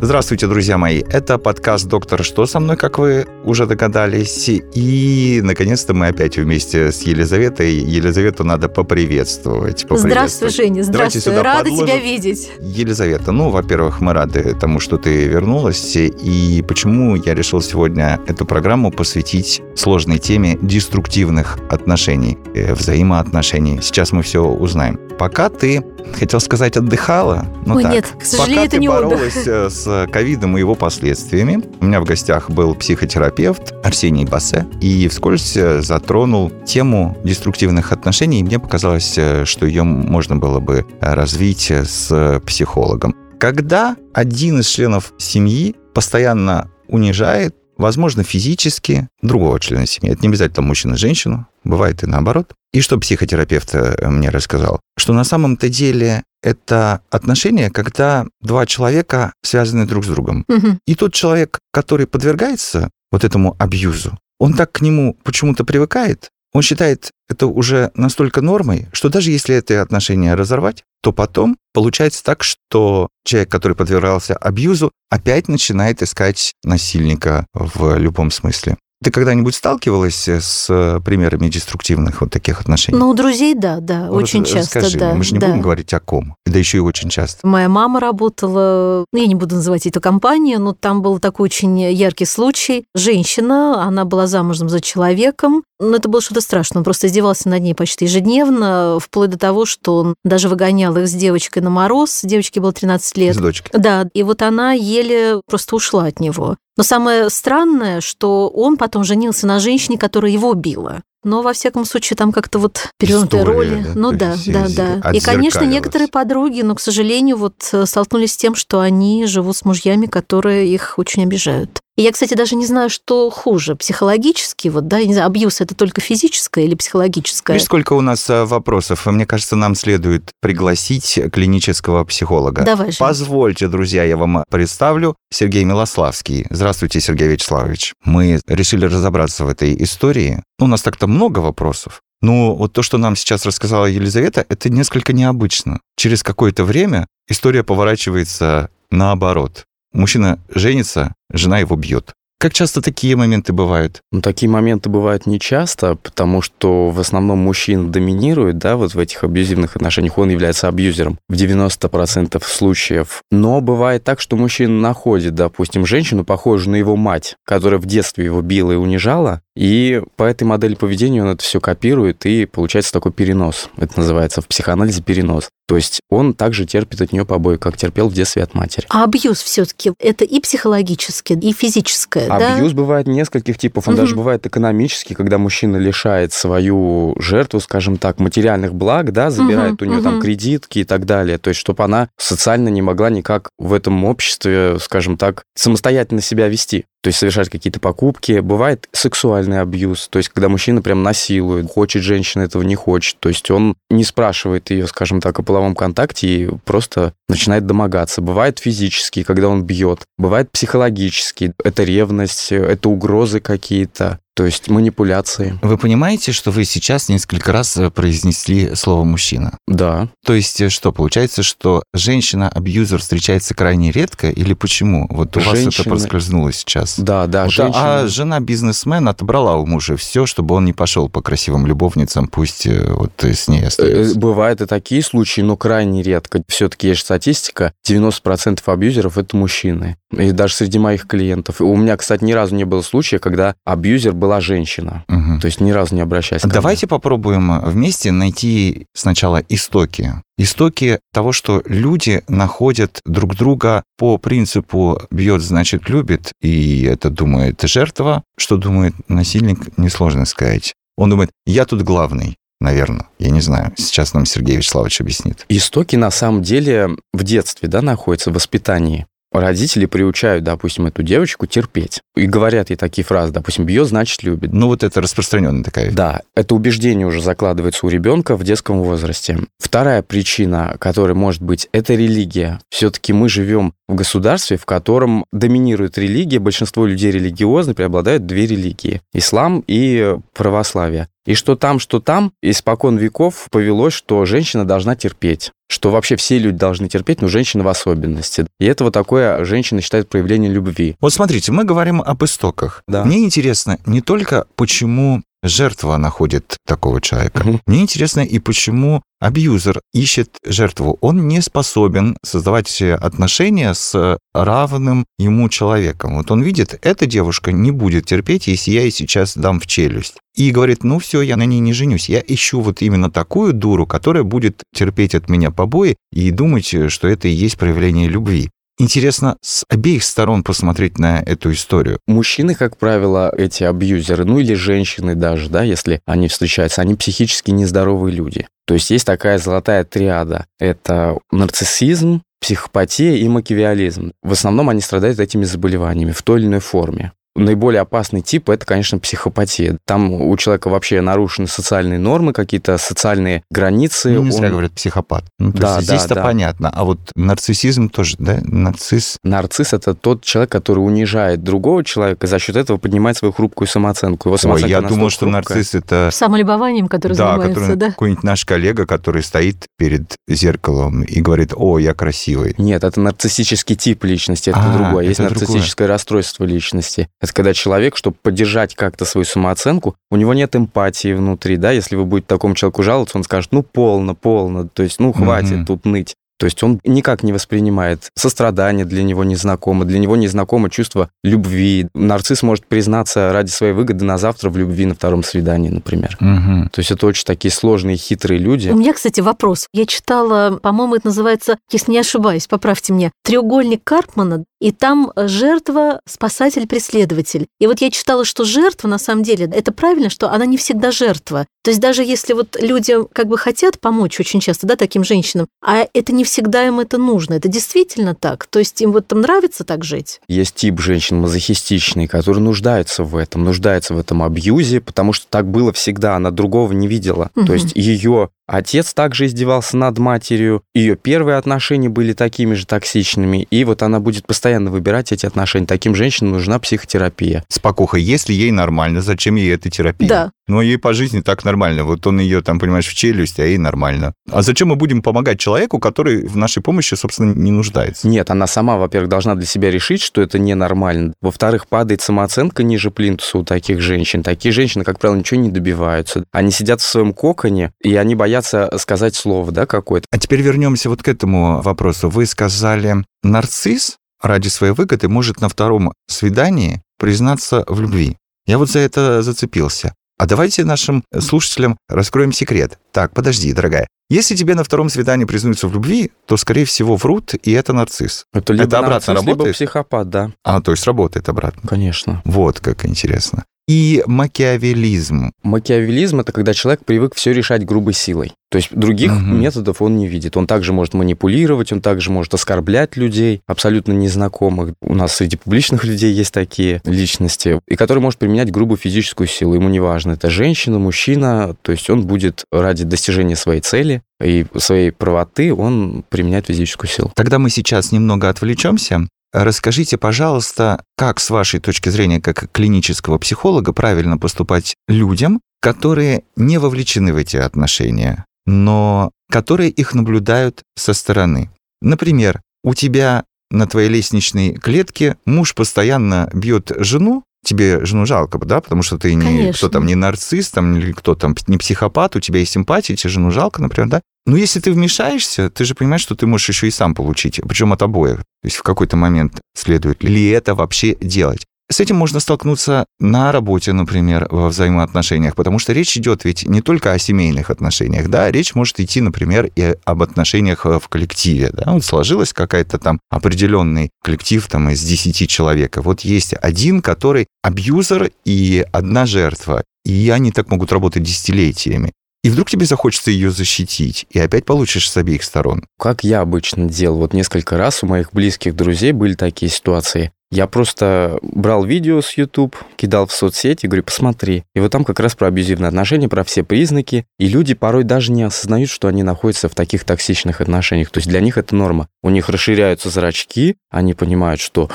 Здравствуйте, друзья мои. Это подкаст «Доктор, что со мной?», как вы уже догадались. И, наконец-то, мы опять вместе с Елизаветой. Елизавету надо поприветствовать. Здравствуй, поприветствовать. Женя, Давайте здравствуй. сюда Рада подложим. тебя видеть. Елизавета, ну, во-первых, мы рады тому, что ты вернулась. И почему я решил сегодня эту программу посвятить сложной теме деструктивных отношений, э, взаимоотношений. Сейчас мы все узнаем. Пока ты, хотел сказать, отдыхала, но Ой, так, нет, к сожалению, пока это ты не отдых. боролась э, с ковидом и его последствиями, у меня в гостях был психотерапевт Арсений Бассе, и вскользь э, затронул тему деструктивных отношений, и мне показалось, э, что ее можно было бы э, развить э, с психологом. Когда один из членов семьи постоянно унижает, возможно, физически другого члена семьи, это не обязательно мужчина женщину, бывает и наоборот. И что психотерапевт э, мне рассказал? Что на самом-то деле это отношения, когда два человека связаны друг с другом. Мгм. И тот человек, который подвергается вот этому абьюзу, он так к нему почему-то привыкает, он считает это уже настолько нормой, что даже если это отношения разорвать, то потом получается так, что человек, который подвергался абьюзу, опять начинает искать насильника в любом смысле. Ты когда-нибудь сталкивалась с примерами деструктивных вот таких отношений? Ну, у друзей, да, да, Вот очень часто, расскажи, да. Мы же не да. будем говорить о ком, да еще и очень часто. Моя мама работала, ну, я не буду называть эту компанию, но там был такой очень яркий случай. Женщина, она была замужем за человеком, но это было что-то страшное. Он просто издевался над ней почти ежедневно, вплоть до того, что он даже выгонял их с девочкой на мороз. Девочке было 13 лет. С дочкой. Да, и вот она еле просто ушла от него. Но самое странное, что он потом женился на женщине, которая его била. Но, во всяком случае, там как-то вот перевернутые История, роли. да, ну да, да, да. И, конечно, некоторые подруги, но, к сожалению, вот э, столкнулись с тем, что они живут с мужьями, которые их очень обижают. И я, кстати, даже не знаю, что хуже, психологически, вот, да, я не знаю, абьюз это только физическое или психологическое? Видишь, сколько у нас э, вопросов. Мне кажется, нам следует пригласить клинического психолога. Давай же. Позвольте, друзья, я вам представлю Сергей Милославский. Здравствуйте, Сергей Вячеславович. Мы решили разобраться в этой истории. У нас так-то много вопросов. Но вот то, что нам сейчас рассказала Елизавета, это несколько необычно. Через какое-то время история поворачивается наоборот. Мужчина женится, жена его бьет. Как часто такие моменты бывают? Ну, такие моменты бывают нечасто, потому что в основном мужчина доминирует, да, вот в этих абьюзивных отношениях, он является абьюзером в 90% случаев. Но бывает так, что мужчина находит, допустим, женщину, похожую на его мать, которая в детстве его била и унижала, и по этой модели поведения он это все копирует, и получается такой перенос. Это называется в психоанализе перенос. То есть он также терпит от нее побои, как терпел в детстве от матери. А абьюз все-таки это и психологическое, и физическое, да? Абьюз бывает нескольких типов. Он Мгм. даже бывает экономический, когда мужчина лишает свою жертву, скажем так, материальных благ, да, забирает Мгм, у нее там мгм. кредитки и так далее. То есть, чтобы она социально не могла никак в этом обществе, скажем так, самостоятельно себя вести. То есть совершать какие-то покупки. Бывает сексуальный абьюз, то есть когда мужчина прям насилует, хочет женщина этого не хочет. То есть он не спрашивает ее, скажем так, о половом контакте и просто начинает домогаться. Бывает физический, когда он бьет. Бывает психологический. Это ревность, это угрозы какие-то. То есть манипуляции. Вы понимаете, что вы сейчас несколько раз э, произнесли слово «мужчина»? Да. То есть э, что, получается, что женщина-абьюзер встречается крайне редко или почему? Вот у вас это проскользнуло сейчас. Да, да, Вот, женщина... А жена-бизнесмен отобрала у мужа все, чтобы он не пошел по красивым любовницам, пусть э, вот с ней остается. Бывают и такие случаи, но крайне редко. Все-таки есть статистика, 90% абьюзеров – это мужчины. И даже среди моих клиентов. У меня, кстати, ни разу не было случая, когда абьюзер была женщина. Мгм. То есть ни разу не обращаясь мне. Давайте попробуем вместе найти сначала истоки. Истоки того, что люди находят друг друга по принципу «бьет, значит, любит», и это думает жертва. Что думает насильник, несложно сказать. Он думает «я тут главный». Наверное, я не знаю. Сейчас нам Сергей Вячеславович объяснит. Истоки на самом деле в детстве да, находятся, в воспитании. Родители приучают, допустим, эту девочку терпеть. И говорят ей такие фразы, допустим, бьет, значит, любит. Ну, вот это распространенная такая. Да, это убеждение уже закладывается у ребенка в детском возрасте. Вторая причина, которая может быть, это религия. Все-таки мы живем в государстве, в котором доминирует религия, большинство людей религиозны, преобладают две религии – ислам и православие. И что там, что там, испокон веков повелось, что женщина должна терпеть. Что вообще все люди должны терпеть, но женщина в особенности. И это вот такое женщина считает проявлением любви. Вот смотрите, мы говорим об истоках. Да. Мне интересно не только, почему жертва находит такого человека. Мгм. Мне интересно и почему абьюзер ищет жертву. Он не способен создавать отношения с равным ему человеком. Вот он видит, эта девушка не будет терпеть, если я ей сейчас дам в челюсть. И говорит, ну все, я на ней не женюсь. Я ищу вот именно такую дуру, которая будет терпеть от меня побои и думать, что это и есть проявление любви. Интересно с обеих сторон посмотреть на эту историю. Мужчины, как правило, эти абьюзеры, ну или женщины даже, да, если они встречаются, они психически нездоровые люди. То есть есть такая золотая триада. Это нарциссизм, психопатия и макиавиализм. В основном они страдают этими заболеваниями в той или иной форме. Наиболее опасный тип – это, конечно, психопатия. Там у человека вообще нарушены социальные нормы, какие-то социальные границы. Ну, не зря Он- говорят психопат. Ну, то Да, есть да, здесь-то да. понятно. А вот нарциссизм тоже, да? Нарцисс. Нарцисс – это тот человек, который унижает другого человека и за счет этого поднимает свою хрупкую самооценку. Его Ой, самооценка я настолько думал, что хрупкая. нарцисс это... Самолюбованием, который Да, занимается, который да. какой-нибудь наш коллега, который стоит перед зеркалом и говорит, о, я красивый. Нет, это нарциссический тип личности, это А, другое. Есть это другое. нарциссическое расстройство личности. Это когда человек, чтобы поддержать как-то свою самооценку, у него нет эмпатии внутри, да, если вы будете такому человеку жаловаться, он скажет, ну, полно, полно, то есть, ну, хватит Мгм. тут ныть. То есть он никак не воспринимает сострадание для него незнакомо, для него незнакомо чувство любви. Нарцисс может признаться ради своей выгоды на завтра в любви на втором свидании, например. Мгм. То есть это очень такие сложные, хитрые люди. У меня, кстати, вопрос. Я читала, по-моему, это называется, если не ошибаюсь, поправьте меня, треугольник Карпмана, и там жертва, спасатель, преследователь. И вот я читала, что жертва, на самом деле, это правильно, что она не всегда жертва. То есть даже если вот люди как бы хотят помочь очень часто, да, таким женщинам, а это не всегда им это нужно. Это действительно так. То есть им вот там нравится так жить. Есть тип женщин мазохистичный, который нуждается в этом, нуждается в этом абьюзе, потому что так было всегда, она другого не видела. Мгм. То есть ее отец также издевался над матерью, ее первые отношения были такими же токсичными, и вот она будет постоянно выбирать эти отношения. Таким женщинам нужна психотерапия. Спокуха, если ей нормально, зачем ей эта терапия? Да. Но ей по жизни так нормально. Вот он ее там, понимаешь, в челюсть, а ей нормально. А зачем мы будем помогать человеку, который в нашей помощи, собственно, не нуждается? Нет, она сама, во-первых, должна для себя решить, что это ненормально. Во-вторых, падает самооценка ниже плинтуса у таких женщин. Такие женщины, как правило, ничего не добиваются. Они сидят в своем коконе, и они боятся сказать слово, да, какое-то. А теперь вернемся вот к этому вопросу. Вы сказали, нарцисс ради своей выгоды может на втором свидании признаться в любви. Я вот за это зацепился. А давайте нашим слушателям раскроем секрет. Так, подожди, дорогая. Если тебе на втором свидании признаются в любви, то, скорее всего, врут, и это нарцисс. Это либо Это обратно нарцисс, либо работает? психопат, да, А, то есть работает обратно. конечно. Вот как интересно. И макиавелизм. Макиавелизм – это когда человек привык все решать грубой силой. То есть других Мгм. методов он не видит. Он также может манипулировать, он также может оскорблять людей, абсолютно незнакомых. У нас среди публичных людей есть такие личности, и который может применять грубую физическую силу. Ему не важно, это женщина, мужчина, то есть он будет ради достижения своей цели и своей правоты, он применяет физическую силу. Тогда мы сейчас немного отвлечемся. Расскажите, пожалуйста, как с вашей точки зрения, как клинического психолога, правильно поступать людям, которые не вовлечены в эти отношения, но которые их наблюдают со стороны. Например, у тебя на твоей лестничной клетке муж постоянно бьет жену, тебе жену жалко, да, потому что ты не Конечно. кто там не нарцисс, там или кто там не психопат, у тебя есть симпатия, тебе жену жалко, например, да. Но если ты вмешаешься, ты же понимаешь, что ты можешь еще и сам получить, причем от обоих. То есть в какой-то момент следует ли это вообще делать. С этим можно столкнуться на работе, например, во взаимоотношениях, потому что речь идет ведь не только о семейных отношениях, да, речь может идти, например, и об отношениях э, в коллективе, да, вот сложилась какая-то там определенный коллектив там из 10 человек, вот есть один, который абьюзер и одна жертва, и они так могут работать десятилетиями. и вдруг тебе захочется ее защитить, и опять получишь с обеих сторон. Как я обычно делал, вот несколько раз у моих близких друзей были такие ситуации. Я просто брал видео с YouTube, кидал в соцсети, говорю, посмотри. И вот там как раз про абьюзивные отношения, про все признаки. И люди порой даже не осознают, что они находятся в таких токсичных отношениях. То есть для них это норма. У них расширяются зрачки, они понимают, что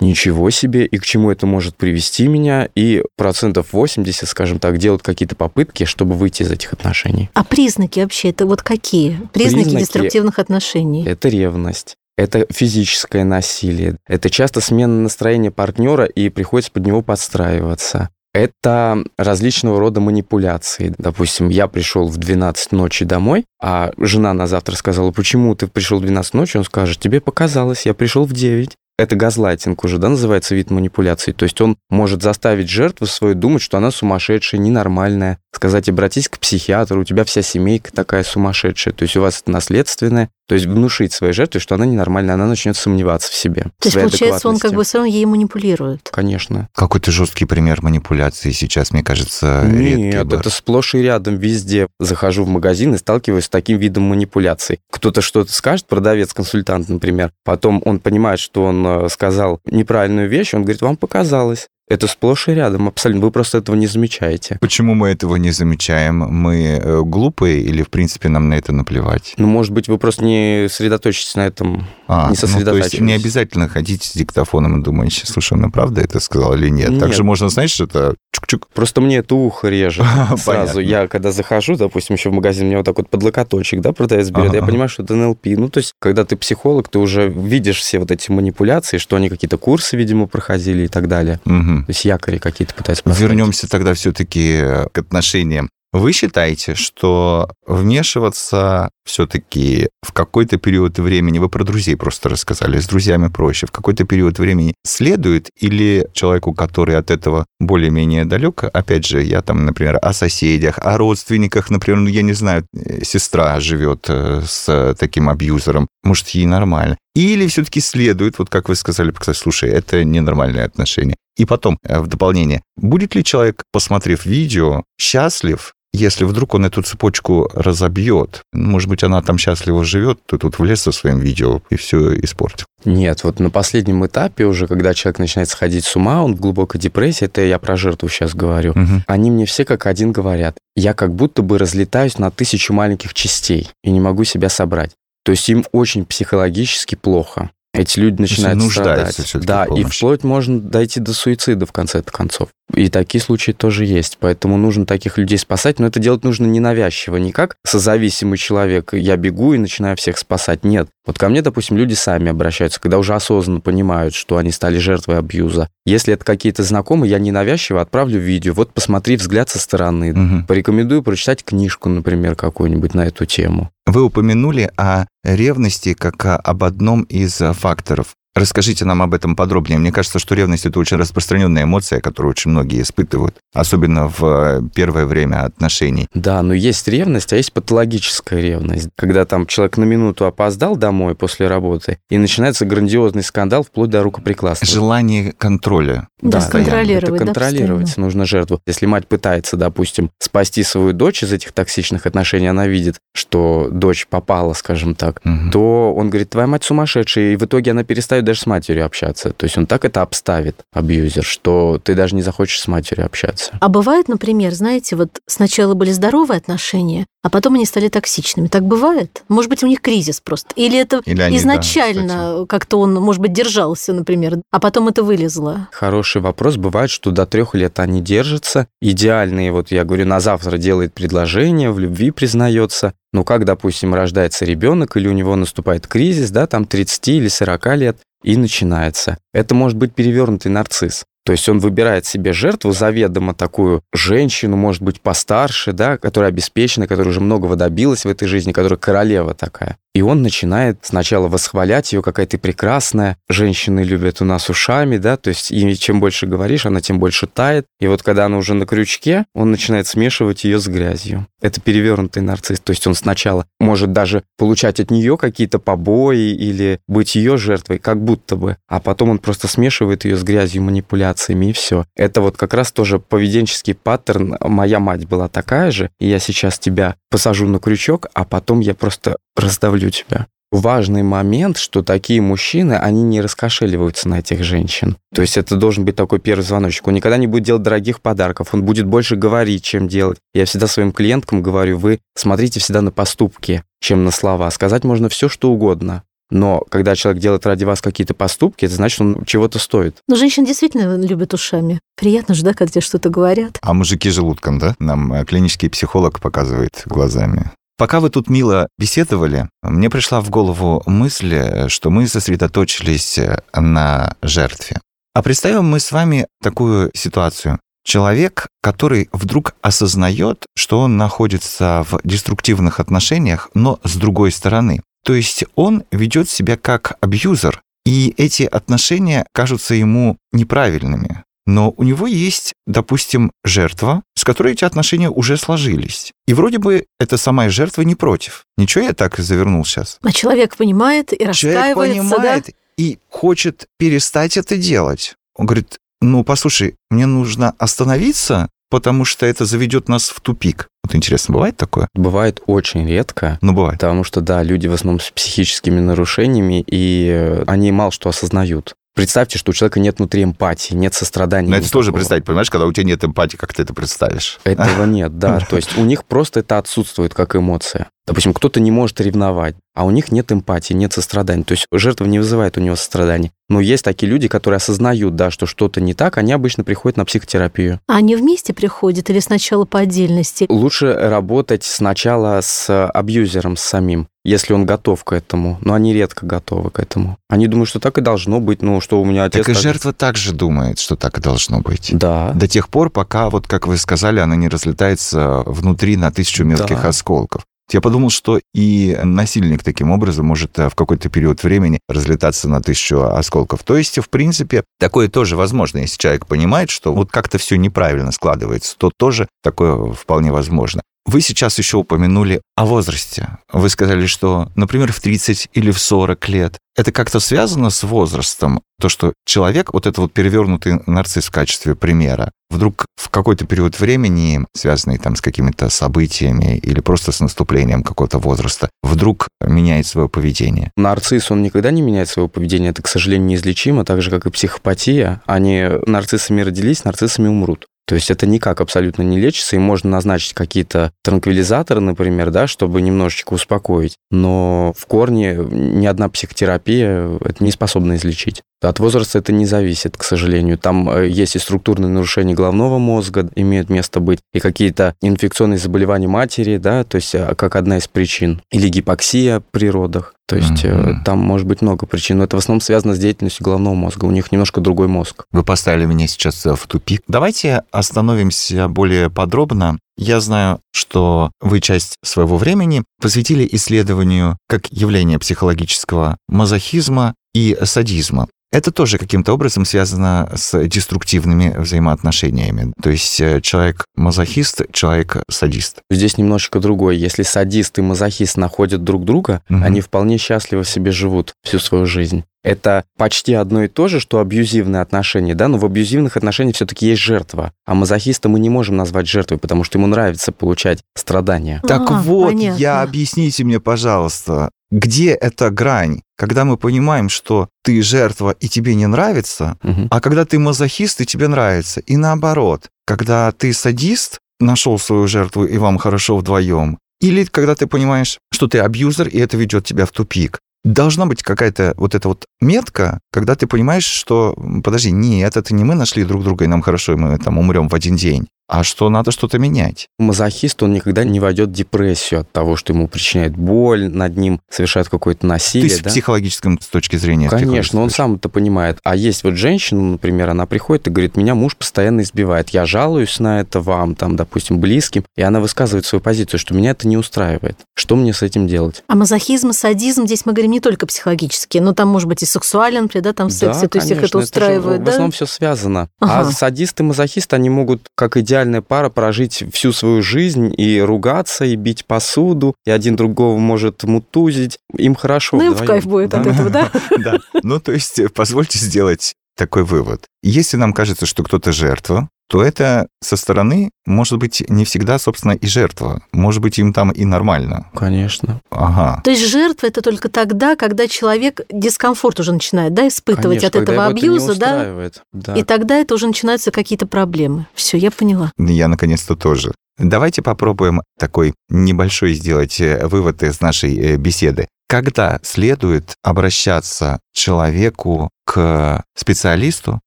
ничего себе, и к чему это может привести меня. И процентов 80, скажем так, делают какие-то попытки, чтобы выйти из этих отношений. А признаки вообще, это вот какие? Признаки, Признаки- деструктивных отношений. Это ревность. Это физическое насилие. Это часто смена настроения партнера и приходится под него подстраиваться. Это различного рода манипуляции. Допустим, я пришел в 12 ночи домой, а жена на завтра сказала, почему ты пришел в 12 ночи? Он скажет, тебе показалось, я пришел в 9. Это газлайтинг уже, да, называется вид манипуляции. То есть он может заставить жертву свою думать, что она сумасшедшая, ненормальная. Сказать, обратись к психиатру, у тебя вся семейка такая сумасшедшая. То есть у вас это наследственное. То есть внушить своей жертве, что она ненормальная, она начнет сомневаться в себе. То есть, получается, он как бы все равно ей манипулирует. Конечно. Какой-то жесткий пример манипуляции сейчас, мне кажется, редкий Нет, это сплошь и рядом везде. Захожу в магазин и сталкиваюсь с таким видом манипуляций. Кто-то что-то скажет, продавец-консультант, например, потом он понимает, что он э, сказал неправильную вещь, он говорит, вам показалось. Это сплошь и рядом, абсолютно. Вы просто этого не замечаете. Почему мы этого не замечаем? Мы э, глупые или, в принципе, нам на это наплевать? Ну, может быть, вы просто не сосредоточитесь на этом. А, Не ну, то есть не обязательно ходить с диктофоном и думать, слушай, он и правда это сказал или нет. Нет. Также можно, знаешь, что-то чук-чук. Просто мне это ухо режет сразу. Я, когда захожу, допустим, еще в магазин, мне вот так вот под локоточек, да, продавец берет, Ага, я понимаю, что это НЛП. Ну, то есть, когда ты психолог, ты уже видишь все вот эти манипуляции, что они какие-то курсы, видимо, проходили и так далее. Мгм. То есть якори какие-то пытаются поставить. Вернемся тогда все-таки к отношениям. Вы считаете, что вмешиваться все-таки в какой-то период времени, вы про друзей просто рассказали, с друзьями проще, в какой-то период времени следует или человеку, который от этого более-менее далек, опять же, я там, например, о соседях, о родственниках, например, ну, я не знаю, э, сестра живет э, с таким абьюзером, может, ей нормально. Или все-таки следует, вот как вы сказали, сказать, слушай, это ненормальные отношения. И потом, э, в дополнение, будет ли человек, посмотрев видео, счастлив, если вдруг он эту цепочку разобьет? Может быть, она там счастливо живет, то тут влез со своим видео и все испортил. Нет, вот на последнем этапе уже, когда человек начинает сходить с ума, он в глубокой депрессии, это я про жертву сейчас говорю, Мгм. они мне все как один говорят. Я как будто бы разлетаюсь на тысячу маленьких частей и не могу себя собрать. То есть им очень психологически плохо. Эти люди начинают страдать. Да, и вплоть можно дойти до суицида в конце концов. И такие случаи тоже есть. Поэтому нужно таких людей спасать. Но это делать нужно ненавязчиво, не как созависимый человек. Я бегу и начинаю всех спасать. Нет. Вот ко мне, допустим, люди сами обращаются, когда уже осознанно понимают, что они стали жертвой абьюза. Если это какие-то знакомые, я ненавязчиво отправлю видео. Вот посмотри взгляд со стороны. Мгм. Порекомендую прочитать книжку, например, какую-нибудь на эту тему. Вы упомянули о ревности как об одном из э, факторов. Расскажите нам об этом подробнее. Мне кажется, что ревность это очень распространенная эмоция, которую очень многие испытывают, особенно в э, первое время отношений. Да, но есть ревность, а есть патологическая ревность. Когда там человек на минуту опоздал домой после работы, и начинается грандиозный скандал вплоть до рукоприкладства. Желание контроля. Да, постоянно. контролировать, это да, контролировать постоянно. нужно жертву. Если мать пытается, допустим, спасти свою дочь из этих токсичных отношений, она видит, что дочь попала, скажем так, Мгм. то он говорит, твоя мать сумасшедшая, и в итоге она перестает даже с матерью общаться. То есть он так это обставит, абьюзер, что ты даже не захочешь с матерью общаться. А бывает, например, знаете, вот сначала были здоровые отношения, а потом они стали токсичными. Так бывает? Может быть, у них кризис просто. Или это Или они, да, изначально как-то он, может быть, держался, например, а потом это вылезло. Хороший вопрос. Бывает, что до трех лет они держатся. Идеальные, вот я говорю, на завтра делает предложение, в любви признается. Ну, как, допустим, рождается ребенок, или у него наступает кризис, да, там 30 или 40 лет, и начинается. Это может быть перевернутый нарцисс. То есть он выбирает себе жертву заведомо такую женщину, может быть, постарше, да, которая обеспечена, которая уже многого добилась в этой жизни, которая королева такая. И он начинает сначала восхвалять ее, какая ты прекрасная. Женщины любят у нас ушами, да, то есть и чем больше говоришь, она тем больше тает. И вот когда она уже на крючке, он начинает смешивать ее с грязью. Это перевернутый нарцисс. То есть он сначала может даже получать от нее какие-то побои или быть ее жертвой, как будто бы. А потом он просто смешивает ее с грязью, манипуляциями, и все. Это вот как раз тоже поведенческий паттерн. Моя мать была такая же, и я сейчас тебя посажу на крючок, а потом я просто раздавлю тебя. Важный момент, что такие мужчины, они не раскошеливаются на этих женщин. То есть это должен быть такой первый звоночек. Он никогда не будет делать дорогих подарков, он будет больше говорить, чем делать. Я всегда своим клиенткам говорю, вы смотрите всегда на поступки, чем на слова. Сказать можно все, что угодно. Но когда человек делает ради вас какие-то поступки, это значит, он чего-то стоит. Но женщины действительно любят ушами. Приятно же, да, когда тебе что-то говорят. А мужики желудком, да? Нам э, клинический психолог показывает глазами. Пока вы тут мило беседовали, мне пришла в голову мысль, что мы сосредоточились на жертве. А представим мы с вами такую ситуацию. Человек, который вдруг осознает, что он находится в деструктивных отношениях, но с другой стороны. То есть он ведет себя как абьюзер, и эти отношения кажутся ему неправильными. Но у него есть, допустим, жертва, с которой эти отношения уже сложились. И вроде бы эта сама жертва не против. Ничего я так завернул сейчас. А человек понимает и раскаивается, человек понимает да? и хочет перестать это делать. Он говорит, ну, послушай, мне нужно остановиться, потому что это заведет нас в тупик. Вот интересно, бывает такое? Бывает очень редко. Ну, бывает. Потому что, да, люди в основном с психическими нарушениями, и э, они мало что осознают. Представьте, что у человека нет внутри эмпатии, нет сострадания. Но это тоже представить, понимаешь, когда у тебя нет эмпатии, как ты это представишь? Этого нет, да. То есть у них просто это отсутствует как эмоция. Допустим, кто-то не может ревновать, а у них нет эмпатии, нет сострадания. То есть жертва не вызывает у него сострадания. Но есть такие люди, которые осознают, да, что что-то не так, они обычно приходят на психотерапию. А они вместе приходят или сначала по отдельности? Лучше работать сначала с абьюзером, с самим, если он готов к этому. Но они редко готовы к этому. Они думают, что так и должно быть, ну, что у меня отец... Так и так- жертва также думает, что так и должно быть. Да. До тех пор, пока, вот как вы сказали, она не разлетается внутри на тысячу мелких Да. осколков. Я подумал, что и насильник таким образом может э, в какой-то период времени разлетаться на тысячу осколков. То есть, в принципе, такое тоже возможно. Если человек понимает, что вот как-то все неправильно складывается, то тоже такое вполне возможно. Вы сейчас еще упомянули о возрасте. Вы сказали, что, например, в 30 или в 40 лет. Это как-то связано с возрастом? То, что человек, вот это вот перевернутый нарцисс в качестве примера, вдруг в какой-то период времени, связанный там с какими-то событиями или просто с наступлением какого-то возраста, вдруг меняет свое поведение. Нарцисс, он никогда не меняет своего поведения. Это, к сожалению, неизлечимо, так же, как и психопатия. Они нарциссами родились, нарциссами умрут. То есть это никак абсолютно не лечится, и можно назначить какие-то транквилизаторы, например, да, чтобы немножечко успокоить. Но в корне ни одна психотерапия это не способна излечить. От возраста это не зависит, к сожалению. Там э, есть и структурные нарушения головного мозга, имеют место быть, и какие-то инфекционные заболевания матери, да, то есть э, как одна из причин. Или гипоксия при родах. То есть Мгм. там может быть много причин, но это в основном связано с деятельностью головного мозга. У них немножко другой мозг. Вы поставили меня сейчас в тупик. Давайте остановимся более подробно. Я знаю, что вы часть своего времени посвятили исследованию как явления психологического мазохизма и садизма. Это тоже каким-то образом связано с деструктивными взаимоотношениями. То есть э, человек мазохист, человек садист. Здесь немножечко другое. Если садист и мазохист находят друг друга, Мгм. они вполне счастливо себе живут всю свою жизнь. Это почти одно и то же, что абьюзивные отношения, да, но в абьюзивных отношениях все-таки есть жертва. А мазохиста мы не можем назвать жертвой, потому что ему нравится получать страдания. Так А, вот, понятно. я объясните мне, пожалуйста, где эта грань, когда мы понимаем, что ты жертва и тебе не нравится, Мгм. а когда ты мазохист и тебе нравится, и наоборот, когда ты садист, нашел свою жертву и вам хорошо вдвоем, или когда ты понимаешь, что ты абьюзер и это ведет тебя в тупик. Должна быть какая-то вот эта вот метка, когда ты понимаешь, что, подожди, нет, это не мы нашли друг друга, и нам хорошо, и мы там умрем в один день. А что надо что-то менять. Мазохист, он никогда не войдет в депрессию от того, что ему причиняет боль, над ним совершают какое-то насилие. То есть да? в психологическом с точки зрения. Конечно, он сам это понимает. А есть вот женщина, например, она приходит и говорит, меня муж постоянно избивает. Я жалуюсь на это вам, там, допустим, близким, и она высказывает свою позицию, что меня это не устраивает. Что мне с этим делать? А мазохизм и садизм, здесь мы говорим не только психологические, но там может быть и сексуален, да, там в сексе, Да, то есть их конечно, это же устраивает, в да? основном все связано. Ага. А садист и мазохист, они могут, как идеальная пара, прожить всю свою жизнь и ругаться, и бить посуду, и один другого может мутузить. Им хорошо. Ну, им в кайф будет от Да. этого, да? Да. Ну, то есть, э, позвольте сделать такой вывод. Если нам кажется, что кто-то жертва, то это со стороны, может быть, не всегда, собственно, и жертва. Может быть, им там и нормально. Конечно. Ага. То есть жертва это только тогда, когда человек дискомфорт уже начинает, да, испытывать Конечно, от когда этого его это не абьюза, да? устраивает. Да. И тогда это уже начинаются какие-то проблемы. Все, я поняла. Я наконец-то тоже. Давайте попробуем такой небольшой сделать э, вывод из нашей э, беседы. Когда следует обращаться человеку к специалисту,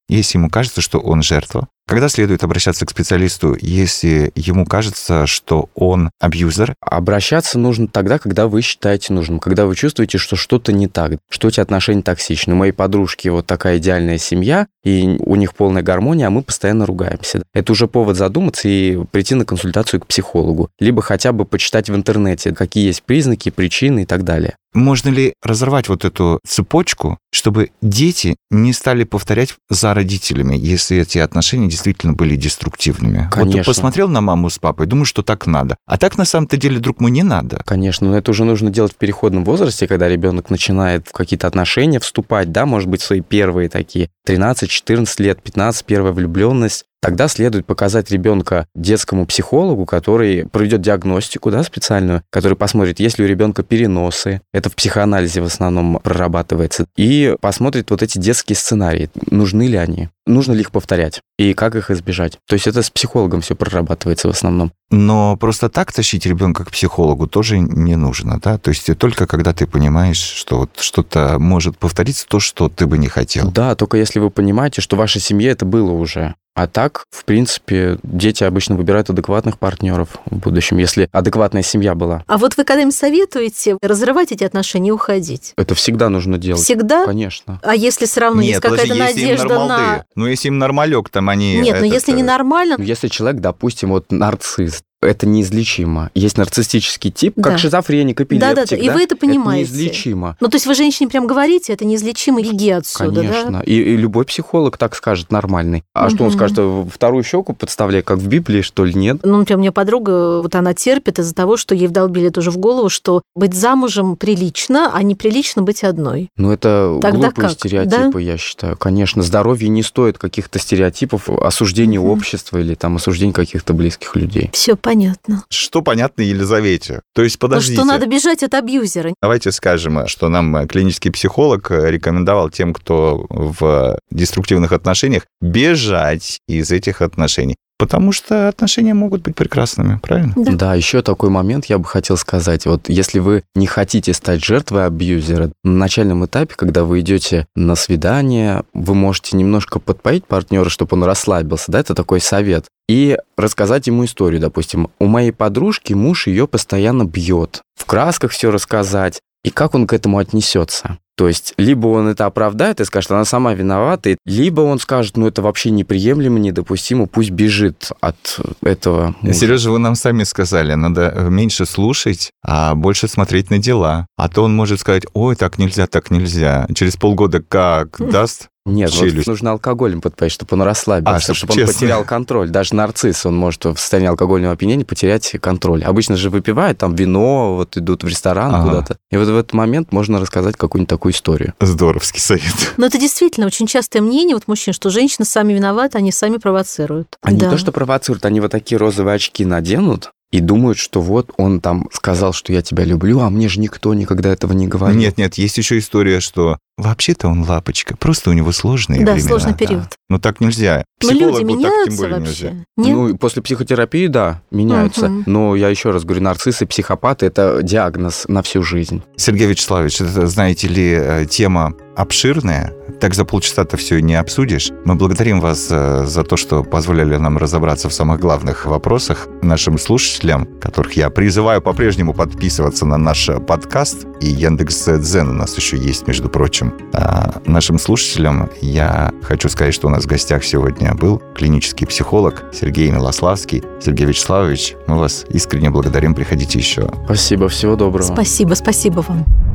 если ему кажется, что он жертва? Когда следует обращаться к специалисту, если ему кажется, что он абьюзер? Обращаться нужно тогда, когда вы считаете нужным, когда вы чувствуете, что что-то не так, что эти отношения токсичны. У моей подружки вот такая идеальная семья, и у них полная гармония, а мы постоянно ругаемся. Это уже повод задуматься и прийти на консультацию к психологу. Либо хотя бы почитать в интернете, какие есть признаки, причины и так далее. Можно ли разорвать вот эту цепочку, чтобы дети не стали повторять за родителями, если эти отношения действительно были деструктивными? Вот Конечно. ты посмотрел на маму с папой, думаю, что так надо. А так на самом-то деле, друг мой, не надо. Конечно, но это уже нужно делать в переходном возрасте, когда ребенок начинает в какие-то отношения вступать, да, может быть, свои первые такие 13-14 лет, 15, первая влюбленность. Тогда следует показать ребенка детскому психологу, который проведет диагностику да, специальную, который посмотрит, есть ли у ребенка переносы. Это в психоанализе в основном прорабатывается. И посмотрит вот эти детские сценарии. Нужны ли они? Нужно ли их повторять? И как их избежать? То есть это с психологом все прорабатывается в основном. Но просто так тащить ребенка к психологу тоже не нужно, да? То есть только когда ты понимаешь, что вот что-то может повториться, то, что ты бы не хотел. Да, только если вы понимаете, что в вашей семье это было уже. А так, в принципе, дети обычно выбирают адекватных партнеров в будущем, если адекватная семья была. А вот вы когда-нибудь советуете разрывать эти отношения и уходить? Это всегда нужно делать. Всегда? Конечно. А если все равно есть подожди, какая-то если им надежда на... Ну, если им нормалек, там они... Нет, но этот, если э, ненормально, Ну, Если человек, допустим, вот нарцисс, это неизлечимо. Есть нарциссический тип, как Да. шизофреник, эпилептик. Да-да-да, и вы это понимаете. Это неизлечимо. ну то есть вы женщине прям говорите, это неизлечимо, беги отсюда, Конечно. да? И, и любой психолог так скажет, нормальный. А что он скажет, э, вторую щеку подставляй, как в Библии, что ли, нет? Ну, например, у меня подруга, вот она терпит из-за того, что ей вдолбили тоже в голову, что быть замужем прилично, а неприлично быть одной. Ну, это Тогда глупые как? стереотипы, я считаю. Конечно, здоровье не стоит каких-то стереотипов, осуждения Мгм. общества или там осуждения каких-то близких людей. Все понятно. Что понятно Елизавете? То есть, Ну, подождите. что надо бежать от абьюзера. Давайте скажем, что нам э, клинический психолог э, рекомендовал тем, кто в деструктивных отношениях, бежать из этих отношений. Потому что отношения могут быть прекрасными, правильно? Да. Да, еще такой момент я бы хотел сказать. Вот если вы не хотите стать жертвой абьюзера, на начальном этапе, когда вы идете на свидание, вы можете немножко подпоить партнера, чтобы он расслабился, да, это такой совет. И рассказать ему историю, допустим, у моей подружки муж ее постоянно бьет. В красках все рассказать. И как он к этому отнесется? То есть, либо он это оправдает и скажет, она сама виновата, либо он скажет, ну это вообще неприемлемо, недопустимо, пусть бежит от этого. мужа. Сережа, вы нам сами сказали, надо меньше слушать, а больше смотреть на дела. А то он может сказать, ой, так нельзя, так нельзя. Через полгода как даст? Нет, вот нужно алкоголем подпоить, чтобы он расслабился, А, чтоб чтобы он честно. потерял контроль. Даже нарцисс, он может в состоянии алкогольного опьянения потерять контроль. Обычно же выпивают там вино, вот идут в ресторан Ага. куда-то. И вот в этот момент можно рассказать какую-нибудь такую историю. Здоровский совет. Но это действительно очень частое мнение вот мужчин, что женщины сами виноваты, они сами провоцируют. Они Да. не то, что провоцируют, они вот такие розовые очки наденут и думают, что вот он там сказал, что я тебя люблю, а мне же никто никогда этого не говорил. Нет, нет, есть еще история, что вообще-то он лапочка, просто у него сложные Да, времена. сложный да. период. Ну так нельзя. Но люди Психологу так тем меняются более вообще. нельзя. Нет? Ну, после психотерапии, да, меняются. Мгм. Но я еще раз говорю, нарциссы, психопаты – это диагноз на всю жизнь. Сергей Вячеславович, это, знаете ли, э, тема обширная. Так за полчаса-то все не обсудишь. Мы благодарим вас э, за то, что позволили нам разобраться в самых главных вопросах. Нашим слушателям, которых я призываю по-прежнему подписываться на наш подкаст, и Яндекс Дзен у нас еще есть, между прочим. А нашим слушателям я хочу сказать, что у нас в гостях сегодня был клинический психолог Сергей Милославский. Сергей Вячеславович, мы вас искренне благодарим. Приходите еще. Спасибо, всего доброго. Спасибо, спасибо вам.